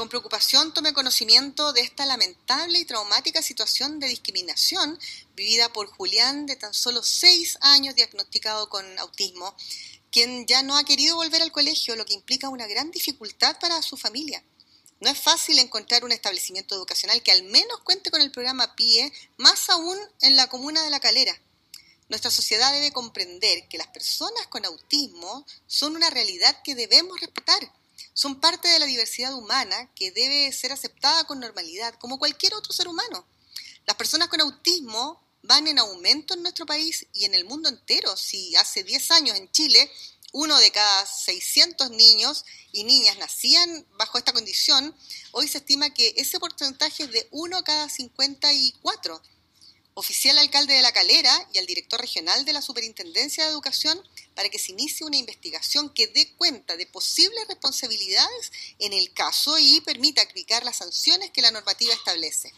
Con preocupación tomé conocimiento de esta lamentable y traumática situación de discriminación vivida por Julián de tan solo seis años diagnosticado con autismo, quien ya no ha querido volver al colegio, lo que implica una gran dificultad para su familia. No es fácil encontrar un establecimiento educacional que al menos cuente con el programa PIE, más aún en la comuna de La Calera. Nuestra sociedad debe comprender que las personas con autismo son una realidad que debemos respetar son parte de la diversidad humana que debe ser aceptada con normalidad, como cualquier otro ser humano. Las personas con autismo van en aumento en nuestro país y en el mundo entero. Si hace 10 años en Chile uno de cada 600 niños y niñas nacían bajo esta condición, hoy se estima que ese porcentaje es de 1 cada 54 oficial alcalde de La Calera y al director regional de la Superintendencia de Educación para que se inicie una investigación que dé cuenta de posibles responsabilidades en el caso y permita aplicar las sanciones que la normativa establece.